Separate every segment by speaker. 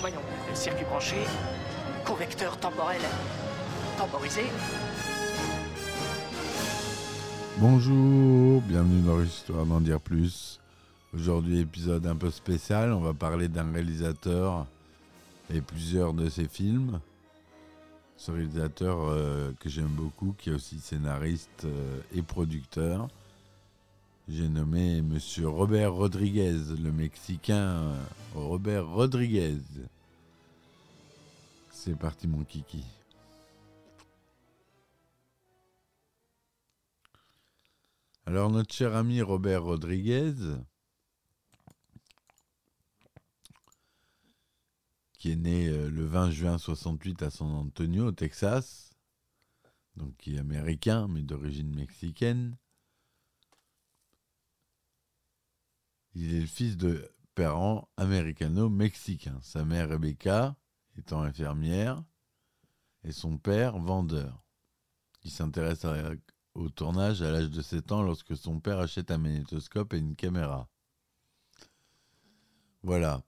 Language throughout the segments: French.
Speaker 1: Voyons, circuit branché, convecteur temporel temporisé.
Speaker 2: Bonjour, bienvenue dans Histoire d'en dire plus. Aujourd'hui, épisode un peu spécial. On va parler d'un réalisateur et plusieurs de ses films. Ce réalisateur euh, que j'aime beaucoup, qui est aussi scénariste euh, et producteur. J'ai nommé Monsieur Robert Rodriguez, le Mexicain euh, Robert Rodriguez. C'est parti mon kiki. Alors notre cher ami Robert Rodriguez, qui est né euh, le 20 juin 68 à San Antonio, au Texas, donc qui est américain mais d'origine mexicaine. Il est le fils de parents américano-mexicains. Sa mère Rebecca étant infirmière et son père vendeur. Il s'intéresse au tournage à l'âge de 7 ans lorsque son père achète un magnétoscope et une caméra. Voilà.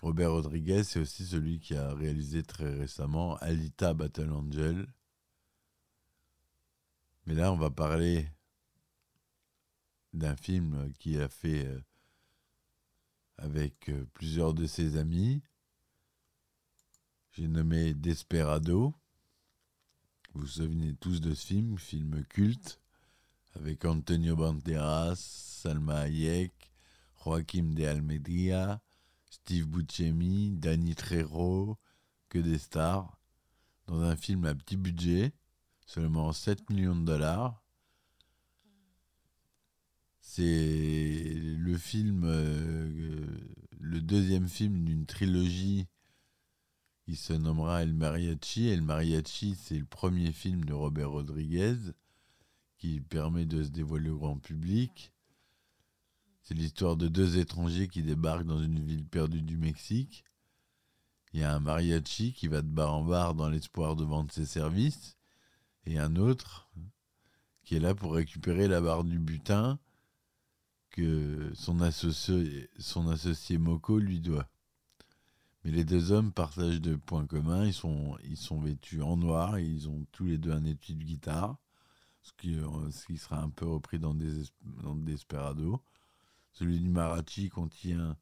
Speaker 2: Robert Rodriguez, c'est aussi celui qui a réalisé très récemment Alita Battle Angel. Mais là, on va parler d'un film qu'il a fait euh, avec euh, plusieurs de ses amis. J'ai nommé Desperado. Vous vous souvenez tous de ce film, film culte, avec Antonio Banderas, Salma Hayek, Joaquim de Almeida, Steve Buscemi, Danny Trejo, que des stars, dans un film à petit budget, seulement 7 millions de dollars. C'est le film, euh, le deuxième film d'une trilogie il se nommera El Mariachi. El Mariachi, c'est le premier film de Robert Rodriguez qui permet de se dévoiler au grand public. C'est l'histoire de deux étrangers qui débarquent dans une ville perdue du Mexique. Il y a un mariachi qui va de bar en bar dans l'espoir de vendre ses services et un autre qui est là pour récupérer la barre du butin que son associé, Moko lui doit. Mais les deux hommes partagent deux points communs. Ils sont, vêtus en noir et ils ont tous les deux un étui de guitare, ce qui, euh, sera un peu repris dans Desperado. Celui du Marachi contient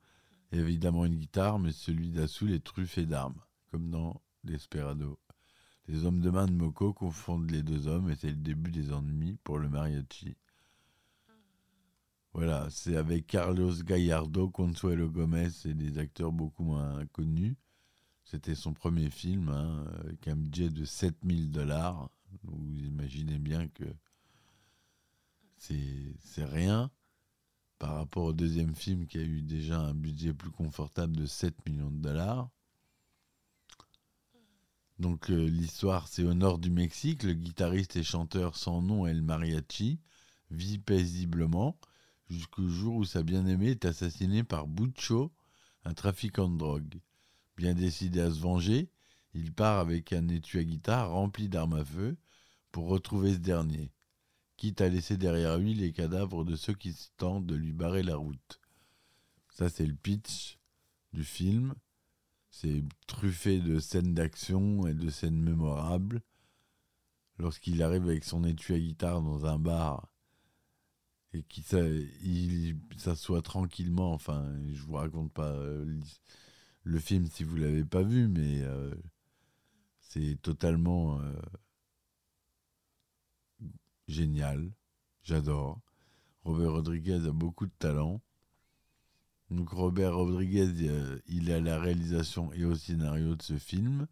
Speaker 2: évidemment une guitare, mais celui d'Assoul est truffé d'armes, comme dans Desperado. Les hommes de main de Moko confondent les deux hommes et c'est le début des ennuis pour le mariachi. Voilà, c'est avec Carlos Gallardo, Consuelo Gomez et des acteurs beaucoup moins connus. C'était son premier film, hein, avec un budget de 7000 dollars. Vous imaginez bien que c'est rien par rapport au deuxième film qui a eu déjà un budget plus confortable de 7 millions de dollars. Donc euh, l'histoire, c'est au nord du Mexique. Le guitariste et chanteur sans nom El Mariachi vit paisiblement jusqu'au jour où sa bien-aimée est assassinée par Bucho, un trafiquant de drogue. Bien décidé à se venger, il part avec un étui à guitare rempli d'armes à feu pour retrouver ce dernier, quitte à laisser derrière lui les cadavres de ceux qui tentent de lui barrer la route. Ça, c'est le pitch du film. C'est truffé de scènes d'action et de scènes mémorables. Lorsqu'il arrive avec son étui à guitare dans un bar et qu'il s'a- il s'assoit tranquillement. Enfin, je vous raconte pas euh, le film si vous l'avez pas vu, mais euh, c'est totalement euh, génial. J'adore. Robert Rodriguez a beaucoup de talent. Donc Robert Rodriguez, il est à la réalisation et au scénario de ce film.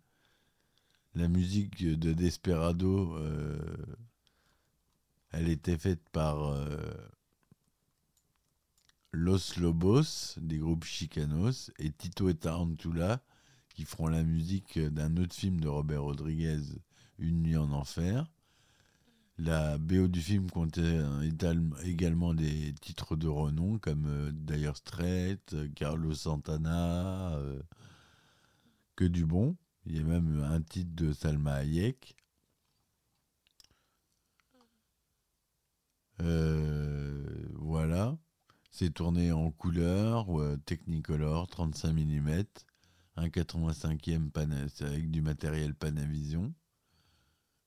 Speaker 2: La musique de Desperado Elle était faite par euh, Los Lobos, des groupes Chicanos, et Tito et Tarantula, qui feront la musique d'un autre film de Robert Rodriguez, Une nuit en enfer. La BO du film comptait également des titres de renom comme euh, Dire Straits, Carlos Santana, euh, que du bon. Il y a même un titre de Salma Hayek. Voilà. C'est tourné en couleur, Technicolor, 35 mm, un 85e avec du matériel Panavision.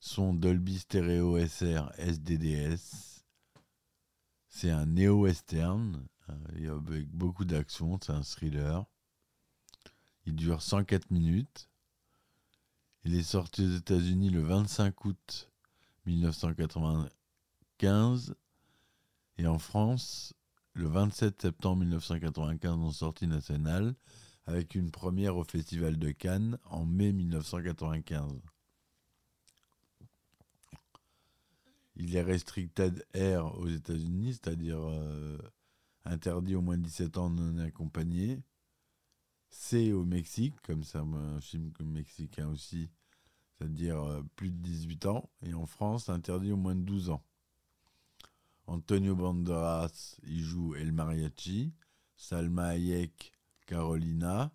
Speaker 2: Son Dolby Stereo SR SDDS. C'est un néo-western euh, avec beaucoup d'action, c'est un thriller. Il dure 104 minutes. Il est sorti aux États-Unis le 25 août 1995 et en France le 27 septembre 1995 en sortie nationale avec une première au Festival de Cannes en mai 1995. Il est restricted air aux États-Unis, c'est-à-dire euh, interdit au moins de 17 ans non accompagné. C au Mexique, comme ça, un film mexicain aussi, c'est-à-dire euh, plus de 18 ans. Et en France, interdit au moins de 12 ans. Antonio Banderas, joue El Mariachi. Salma Hayek, Carolina.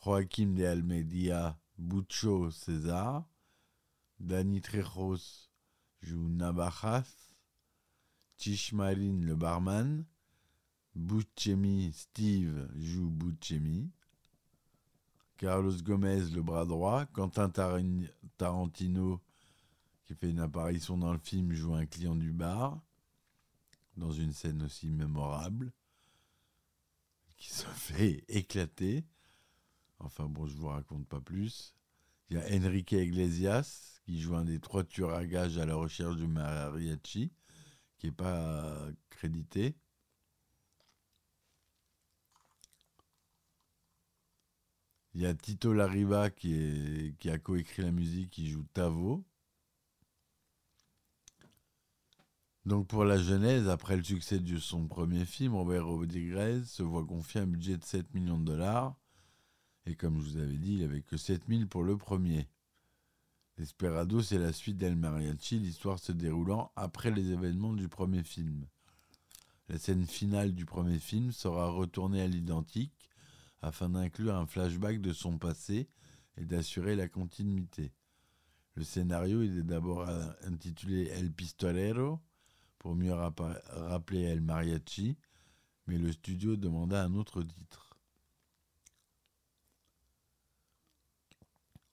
Speaker 2: Joaquim de Almedia, Bucho César. Dani Trejos joue Navajas. Chishmarin, le barman. Buscemi Steve joue Buscemi. Carlos Gomez, le bras droit. Quentin Tarantino, qui fait une apparition dans le film, joue un client du bar. Dans une scène aussi mémorable. Qui se fait éclater. Enfin bon, je vous raconte pas plus. Il y a Enrique Iglesias, qui joue un des trois tueurs à gages à la recherche du mariachi, qui n'est pas crédité. Il y a Tito Lariva qui, qui a coécrit la musique, qui joue Tavo. Donc pour la genèse, après le succès de son premier film, Robert Rodriguez se voit confier un budget de 7 millions de dollars. Et comme je vous avais dit, il n'avait que 7 000 pour le premier. Desperado, c'est la suite d'El Mariachi, l'histoire se déroulant après les événements du premier film. La scène finale du premier film sera retournée à l'identique afin d'inclure un flashback de son passé et d'assurer la continuité. Le scénario est d'abord intitulé El Pistolero pour mieux rappeler El Mariachi, mais le studio demanda un autre titre.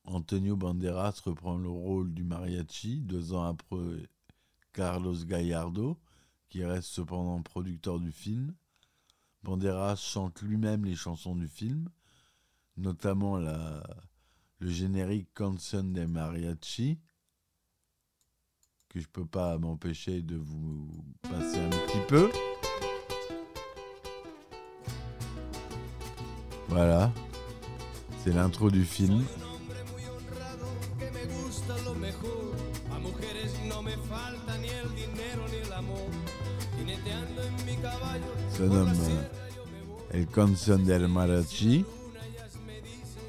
Speaker 2: Antonio Banderas reprend le rôle du mariachi deux ans après Carlos Gallardo, qui reste cependant producteur du film. Banderas chante lui-même les chansons du film, notamment le générique Canción de Mariachi, que je peux pas m'empêcher de vous passer un petit peu. Voilà, c'est l'intro du film. Se nomme El Canción del Mariachi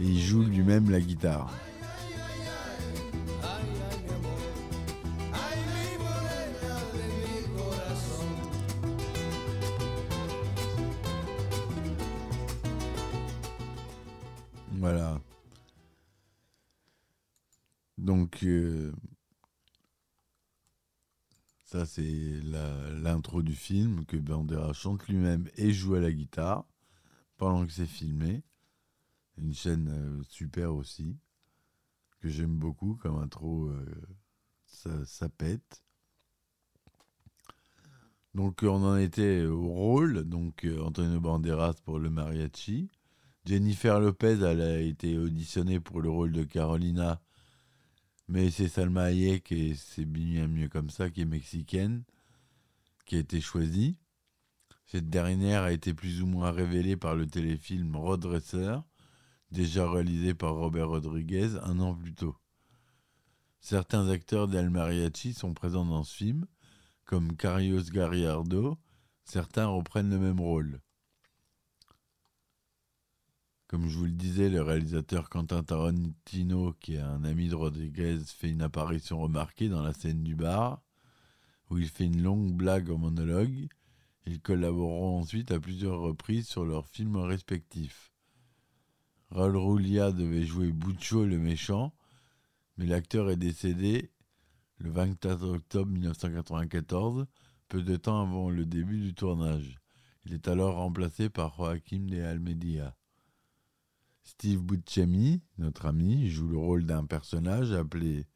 Speaker 2: et il joue lui-même la guitare. C'est l'intro du film que Bandera chante lui-même et joue à la guitare pendant que c'est filmé. Une chaîne euh, super aussi, que j'aime beaucoup comme intro, euh, ça, pète. Donc on en était au rôle, donc Antonio Banderas pour le mariachi, Jennifer Lopez, elle a été auditionnée pour le rôle de Carolina, mais c'est Salma Hayek et c'est bien mieux comme ça, qui est mexicaine, qui a été choisie. Cette dernière a été plus ou moins révélée par le téléfilm Roadrunner, déjà réalisé par Robert Rodriguez un an plus tôt. Certains acteurs d'El Mariachi sont présents dans ce film, comme Carlos Gallardo, certains reprennent le même rôle. Comme je vous le disais, le réalisateur Quentin Tarantino, qui est un ami de Rodriguez, fait une apparition remarquée dans la scène du bar, où il fait une longue blague en monologue. Ils collaboreront ensuite à plusieurs reprises sur leurs films respectifs. Raul Rulia devait jouer Buccio le méchant, mais l'acteur est décédé le 24 octobre 1994, peu de temps avant le début du tournage. Il est alors remplacé par Joaquim de Almedia. Steve Buscemi, notre ami, joue le rôle d'un personnage appelé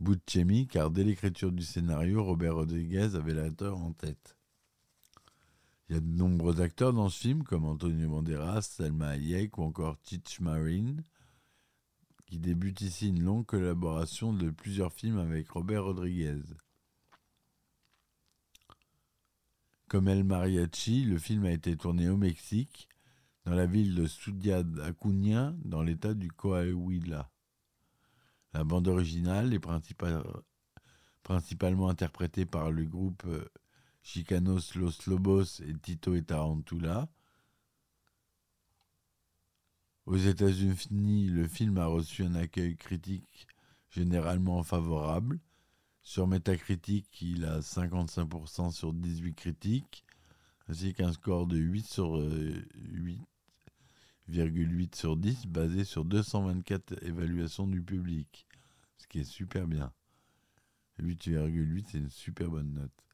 Speaker 2: Buscemi car dès l'écriture du scénario, Robert Rodriguez avait l'acteur en tête. Il y a de nombreux acteurs dans ce film, comme Antonio Banderas, Selma Hayek ou encore Titch Marine, qui débute ici une longue collaboration de plusieurs films avec Robert Rodriguez. Comme El Mariachi, le film a été tourné au Mexique, dans la ville de Ciudad Acuña, dans l'état du Coahuila. La bande originale est principalement interprétée par le groupe euh, Chicanos Los Lobos et Tito et Tarantula. Aux États-Unis, le film a reçu un accueil critique généralement favorable. Sur Metacritic, il a 55% sur 18 critiques, ainsi qu'un score de 8 sur 8,8 euh, sur 10, basé sur 224 évaluations du public, ce qui est super bien. 8,8, c'est une super bonne note.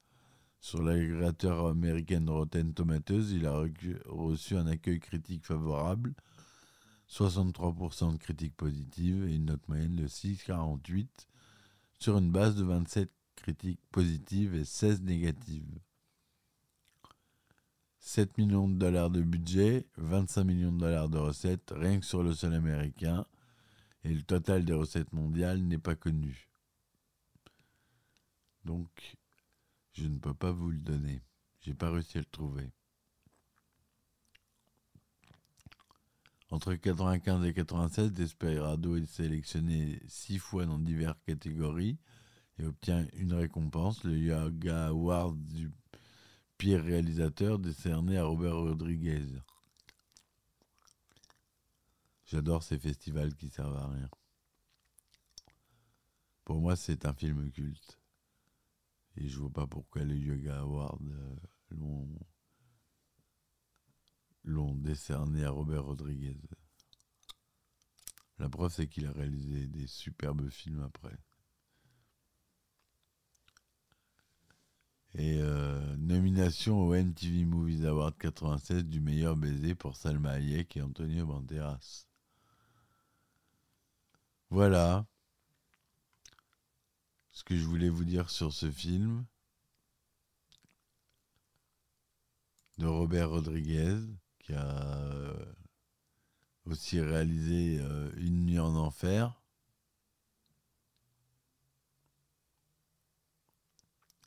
Speaker 2: Sur l'agrégateur américain Rotten Tomatoes, il a reçu un accueil critique favorable, 63% de critiques positives et une note moyenne de 6,48 sur une base de 27 critiques positives et 16 négatives. 7 millions de dollars de budget, 25 millions de dollars de recettes, rien que sur le sol américain, et le total des recettes mondiales n'est pas connu. Donc, je ne peux pas vous le donner. J'ai pas réussi à le trouver. Entre 95 et 96, Desperado est sélectionné six fois dans diverses catégories et obtient une récompense, le Yoga Award du pire réalisateur décerné à Robert Rodriguez. J'adore ces festivals qui servent à rien. Pour moi, c'est un film culte. Et je vois pas pourquoi les Yoga Awards euh, l'ont décerné à Robert Rodriguez. La preuve, c'est qu'il a réalisé des superbes films après. Et euh, nomination au MTV Movies Award 96 du meilleur baiser pour Salma Hayek et Antonio Banderas. Voilà ce que je voulais vous dire sur ce film de Robert Rodriguez qui a euh, aussi réalisé euh, Une nuit en enfer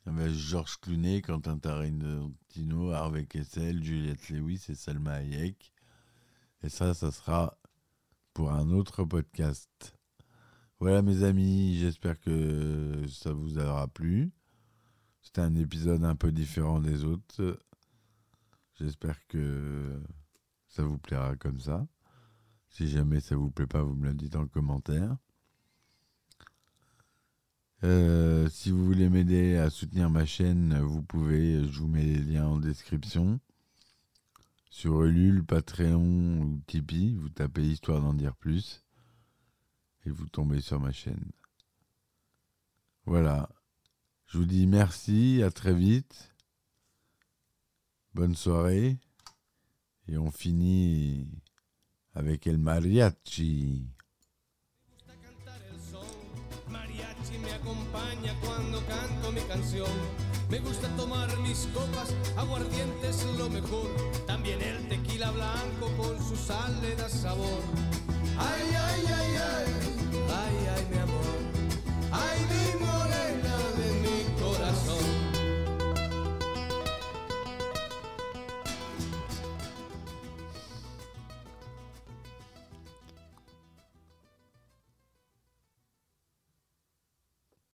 Speaker 2: avec Georges Clooney, Quentin Tarantino, Harvey Kessel, Juliette Lewis et Salma Hayek. Et ça, ça sera pour un autre podcast. Voilà mes amis, j'espère que ça vous aura plu. C'était un épisode un peu différent des autres. J'espère que ça vous plaira comme ça. Si jamais ça vous plaît pas, vous me le dites en commentaire. Euh, si vous voulez m'aider à soutenir ma chaîne, vous pouvez, je vous mets les liens en description. Sur Ulule, Patreon ou Tipeee, vous tapez Histoire d'en dire plus et vous tombez sur ma chaîne. Voilà. Je vous dis merci, à très vite. Bonne soirée. Et on finit avec El Mariachi.
Speaker 3: mariachi me acompaña cuando canto mi canción. Me gusta tomar mis copas, aguardiente es lo mejor. También el tequila blanco con su sal le da sabor. Ay, ay, ay, ay, ay, ay, mi amor. Ay, mi